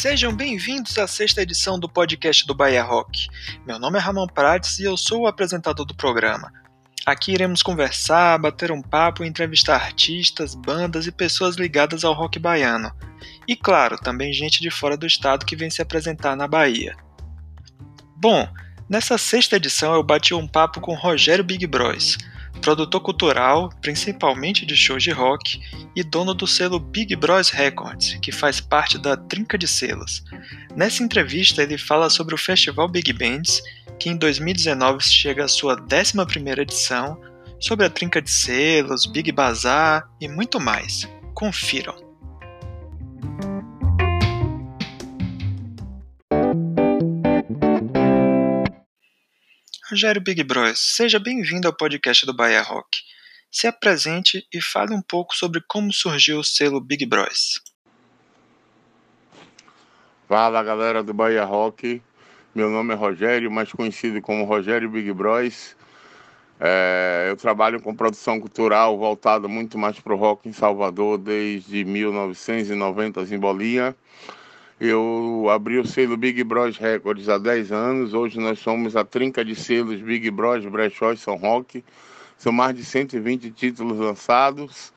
Sejam bem-vindos à sexta edição do podcast do Bahia Rock. Meu nome é Ramon Prates e eu sou o apresentador do programa. Aqui iremos conversar, bater um papo e entrevistar artistas, bandas e pessoas ligadas ao rock baiano. E claro, também gente de fora do estado que vem se apresentar na Bahia. Bom, nessa sexta edição eu bati um papo com Rogério Big Bros produtor cultural, principalmente de shows de rock, e dono do selo Big Bros Records, que faz parte da Trinca de Selos. Nessa entrevista, ele fala sobre o Festival Big Bands, que em 2019 chega à sua 11ª edição, sobre a Trinca de Selos, Big Bazar e muito mais. Confiram! Rogério Big Bros, seja bem-vindo ao podcast do Bahia Rock. Se apresente e fale um pouco sobre como surgiu o selo Big Bros. Fala galera do Bahia Rock, meu nome é Rogério, mais conhecido como Rogério Big Bros. É, eu trabalho com produção cultural voltada muito mais para o rock em Salvador desde 1990 em Bolinha. Eu abri o selo Big Bros Records há 10 anos. Hoje nós somos a trinca de selos Big Bros, Brechó e São Roque. São mais de 120 títulos lançados.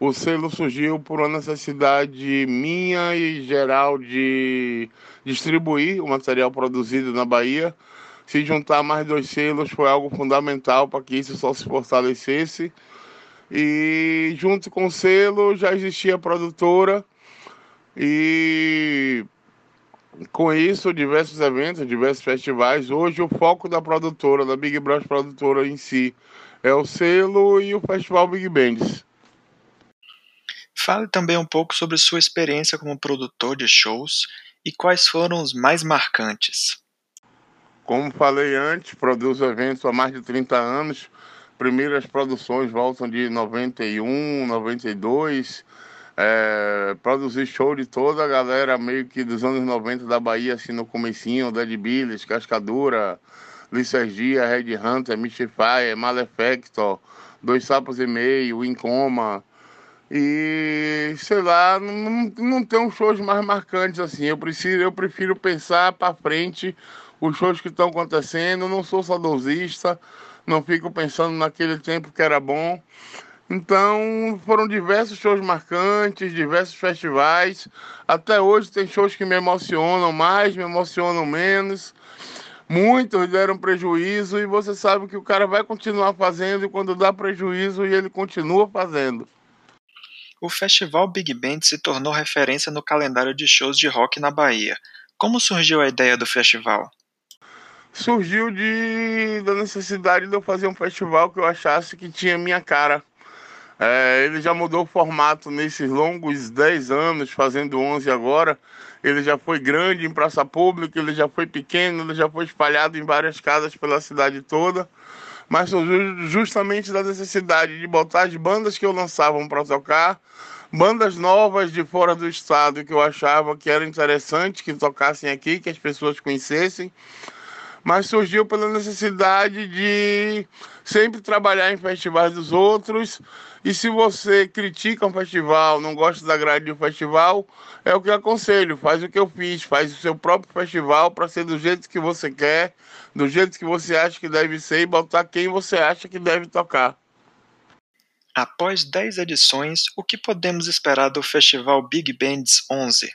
O selo surgiu por uma necessidade minha e geral de distribuir o material produzido na Bahia. Se juntar mais dois selos foi algo fundamental para que isso só se fortalecesse. E junto com o selo já existia a produtora e com isso, diversos eventos, diversos festivais. Hoje, o foco da produtora, da Big Bros Produtora em si, é o selo e o Festival Big Bands. Fale também um pouco sobre sua experiência como produtor de shows e quais foram os mais marcantes. Como falei antes, produzo eventos há mais de 30 anos. Primeiras produções voltam de 91, 92 é, produzir show de toda a galera meio que dos anos 90 da Bahia, assim, no comecinho, Dead Billies, Cascadura, Licergia, Red Hunter, Mystify, Malefactor, Dois Sapos e Meio, Incoma. E, sei lá, não, não tem uns shows mais marcantes assim. Eu prefiro, eu prefiro pensar para frente os shows que estão acontecendo. não sou saudosista, não fico pensando naquele tempo que era bom. Então foram diversos shows marcantes, diversos festivais. Até hoje tem shows que me emocionam mais, me emocionam menos. Muitos deram prejuízo e você sabe que o cara vai continuar fazendo e quando dá prejuízo e ele continua fazendo. O festival Big Band se tornou referência no calendário de shows de rock na Bahia. Como surgiu a ideia do festival? Surgiu de da necessidade de eu fazer um festival que eu achasse que tinha minha cara é, ele já mudou o formato nesses longos 10 anos, fazendo 11 agora. Ele já foi grande em praça pública, ele já foi pequeno, ele já foi espalhado em várias casas pela cidade toda. Mas justamente da necessidade de botar as bandas que eu lançava para tocar, bandas novas de fora do estado que eu achava que era interessante que tocassem aqui, que as pessoas conhecessem mas surgiu pela necessidade de sempre trabalhar em festivais dos outros. E se você critica um festival, não gosta da grade do festival, é o que eu aconselho, faz o que eu fiz, faz o seu próprio festival para ser do jeito que você quer, do jeito que você acha que deve ser e botar quem você acha que deve tocar. Após 10 edições, o que podemos esperar do Festival Big Bands 11?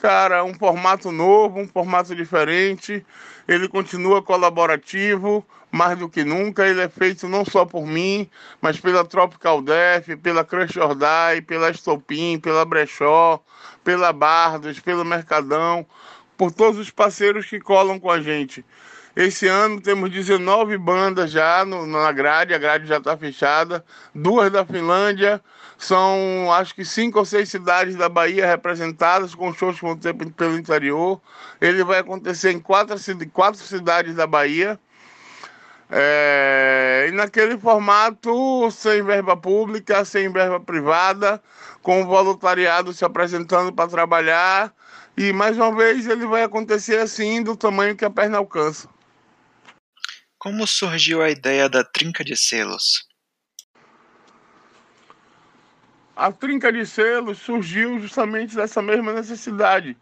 Cara, um formato novo, um formato diferente. Ele continua colaborativo, mais do que nunca. Ele é feito não só por mim, mas pela Tropical Def, pela Crush or Die, pela Estopim, pela Brechó, pela Bardos, pelo Mercadão, por todos os parceiros que colam com a gente. Esse ano temos 19 bandas já no, na grade, a grade já está fechada, duas da Finlândia, são acho que cinco ou seis cidades da Bahia representadas com shows que vão pelo interior. Ele vai acontecer em quatro, quatro cidades da Bahia. É, e naquele formato, sem verba pública, sem verba privada, com o voluntariado se apresentando para trabalhar. E mais uma vez ele vai acontecer assim, do tamanho que a perna alcança. Como surgiu a ideia da trinca de selos? a trinca de selos surgiu justamente dessa mesma necessidade.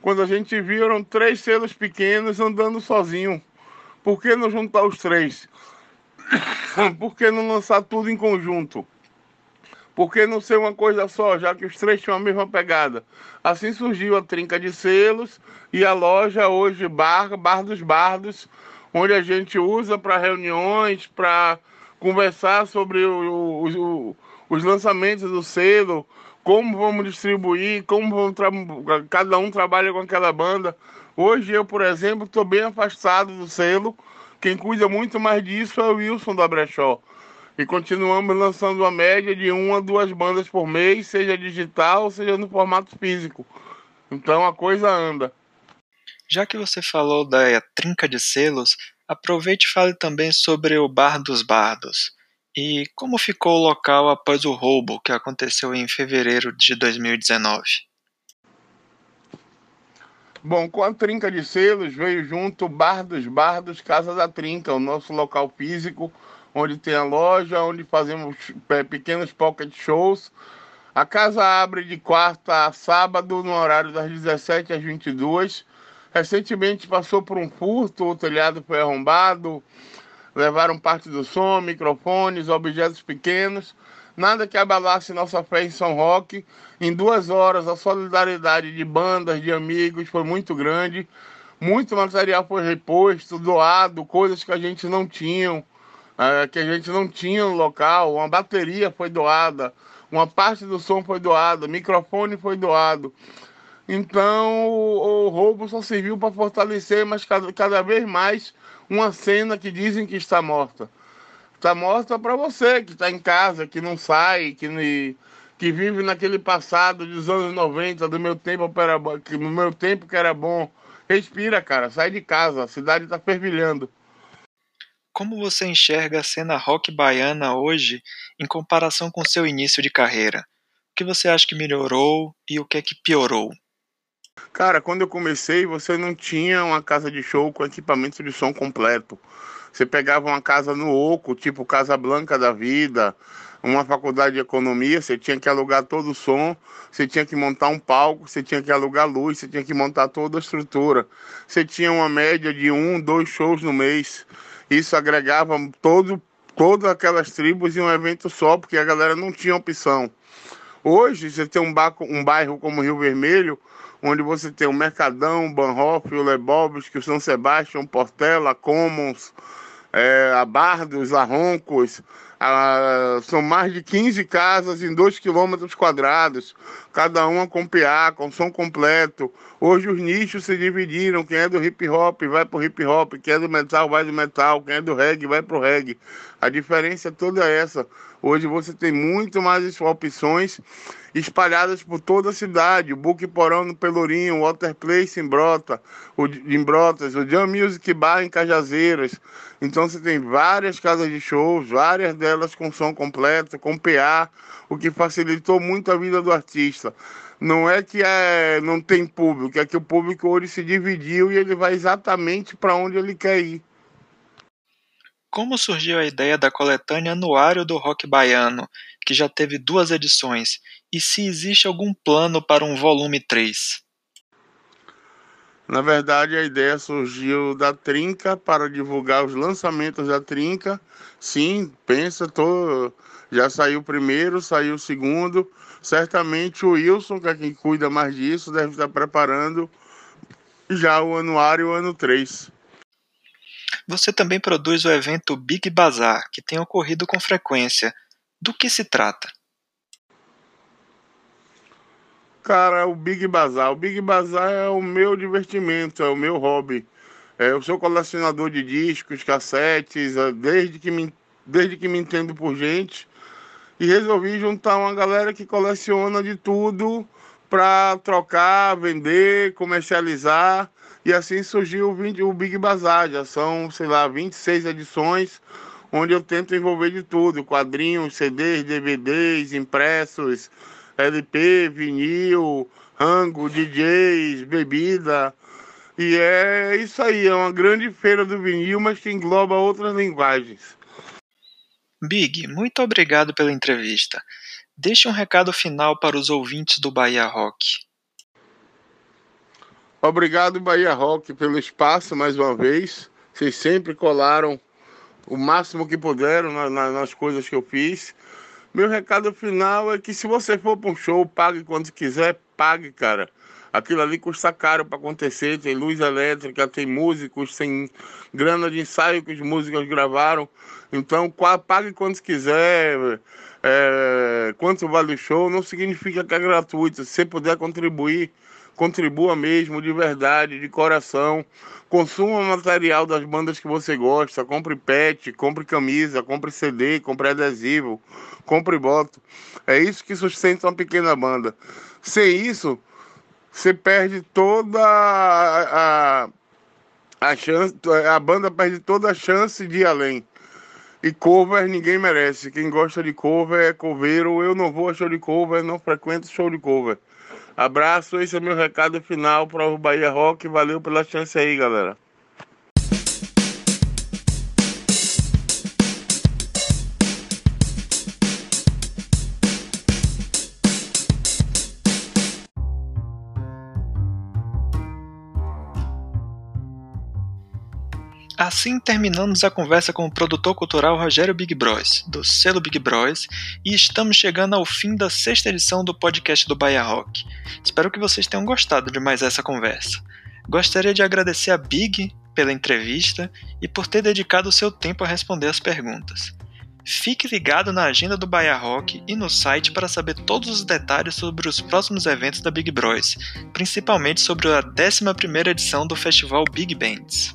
Quando a gente viu, eram três selos pequenos andando sozinho. Por que não juntar os três? Por que não lançar tudo em conjunto? Por que não ser uma coisa só, já que os três tinham a mesma pegada? Assim surgiu a trinca de selos e a loja hoje Bar, Bar dos Bardos, onde a gente usa para reuniões, para conversar sobre o, o, o, os lançamentos do selo, como vamos distribuir, como vamos cada um trabalha com aquela banda. Hoje eu, por exemplo, estou bem afastado do selo. Quem cuida muito mais disso é o Wilson da Brechó. E continuamos lançando uma média de uma a duas bandas por mês, seja digital, seja no formato físico. Então a coisa anda. Já que você falou da trinca de selos, aproveite e fale também sobre o Bar dos Bardos. E como ficou o local após o roubo que aconteceu em fevereiro de 2019? Bom, com a Trinca de Selos veio junto Bar dos Bardos Casa da Trinca, o nosso local físico, onde tem a loja, onde fazemos é, pequenos pocket shows. A casa abre de quarta a sábado, no horário das 17 às 22. Recentemente passou por um furto, o telhado foi arrombado, levaram parte do som, microfones, objetos pequenos, nada que abalasse nossa fé em São Roque. Em duas horas, a solidariedade de bandas, de amigos foi muito grande. Muito material foi reposto, doado, coisas que a gente não tinha, é, que a gente não tinha no local. Uma bateria foi doada, uma parte do som foi doada, microfone foi doado. Então o, o roubo só serviu para fortalecer, mas cada, cada vez mais uma cena que dizem que está morta. Está morta para você que está em casa, que não sai, que, que vive naquele passado dos anos 90, do meu tempo era, que no meu tempo que era bom. Respira, cara, sai de casa, a cidade está fervilhando. Como você enxerga a cena rock baiana hoje em comparação com seu início de carreira? O que você acha que melhorou e o que é que piorou? Cara, quando eu comecei, você não tinha uma casa de show com equipamento de som completo. Você pegava uma casa no oco, tipo Casa Blanca da Vida, uma faculdade de economia, você tinha que alugar todo o som, você tinha que montar um palco, você tinha que alugar luz, você tinha que montar toda a estrutura. Você tinha uma média de um, dois shows no mês. Isso agregava todo, todas aquelas tribos em um evento só, porque a galera não tinha opção. Hoje, você tem um, bairro, um bairro como Rio Vermelho, onde você tem o Mercadão, Banhoff, o Lebobs, o São Sebastião, Portela, Commons, é, a Bardos, a Roncos, a, são mais de 15 casas em 2 quilômetros quadrados, cada uma com PA, com som completo. Hoje os nichos se dividiram, quem é do hip hop vai pro hip hop, quem é do metal vai do metal, quem é do reggae vai pro reggae. A diferença toda é essa. Hoje você tem muito mais opções espalhadas por toda a cidade. O Book Porão no Pelourinho, o Water Place em Brota, o, em Brotas, o Jam Music Bar em Cajazeiras. Então você tem várias casas de shows, várias delas com som completo, com PA, o que facilitou muito a vida do artista. Não é que é, não tem público, é que o público hoje se dividiu e ele vai exatamente para onde ele quer ir. Como surgiu a ideia da coletânea Anuário do Rock Baiano, que já teve duas edições, e se existe algum plano para um volume 3? Na verdade, a ideia surgiu da Trinca para divulgar os lançamentos da Trinca. Sim, pensa, tô... já saiu o primeiro, saiu o segundo. Certamente o Wilson, que é quem cuida mais disso, deve estar preparando já o anuário o ano 3. Você também produz o evento Big Bazar, que tem ocorrido com frequência. Do que se trata? Cara, o Big Bazar. O Big Bazar é o meu divertimento, é o meu hobby. É, eu sou colecionador de discos, cassetes, é, desde que me, desde que me entendo por gente. E resolvi juntar uma galera que coleciona de tudo para trocar, vender, comercializar. E assim surgiu o Big Bazar. Já são, sei lá, 26 edições, onde eu tento envolver de tudo: quadrinhos, CDs, DVDs, impressos LP, vinil, rango, DJs, bebida. E é isso aí, é uma grande feira do vinil, mas que engloba outras linguagens. Big, muito obrigado pela entrevista. deixe um recado final para os ouvintes do Bahia Rock. Obrigado, Bahia Rock, pelo espaço mais uma vez. Vocês sempre colaram o máximo que puderam na, na, nas coisas que eu fiz. Meu recado final é que se você for para um show, pague quando quiser, pague, cara. Aquilo ali custa caro para acontecer, tem luz elétrica, tem músicos, tem grana de ensaio que os músicos gravaram. Então, pague quando quiser, é, quanto vale o show, não significa que é gratuito. Se você puder contribuir, contribua mesmo, de verdade, de coração. Consuma material das bandas que você gosta, compre pet, compre camisa, compre CD, compre adesivo, compre voto. É isso que sustenta uma pequena banda. Sem isso, você perde toda a, a, a chance, a banda perde toda a chance de ir além. E cover ninguém merece. Quem gosta de cover é coveiro. Eu não vou a show de cover, não frequento show de cover. Abraço, esse é meu recado final para o Bahia Rock. Valeu pela chance aí, galera. Assim terminamos a conversa com o produtor cultural Rogério Big Bros, do selo Big Bros, e estamos chegando ao fim da sexta edição do podcast do Bahia Rock. Espero que vocês tenham gostado de mais essa conversa. Gostaria de agradecer a Big pela entrevista e por ter dedicado o seu tempo a responder as perguntas. Fique ligado na agenda do Bahia Rock e no site para saber todos os detalhes sobre os próximos eventos da Big Bros, principalmente sobre a 11ª edição do festival Big Bands.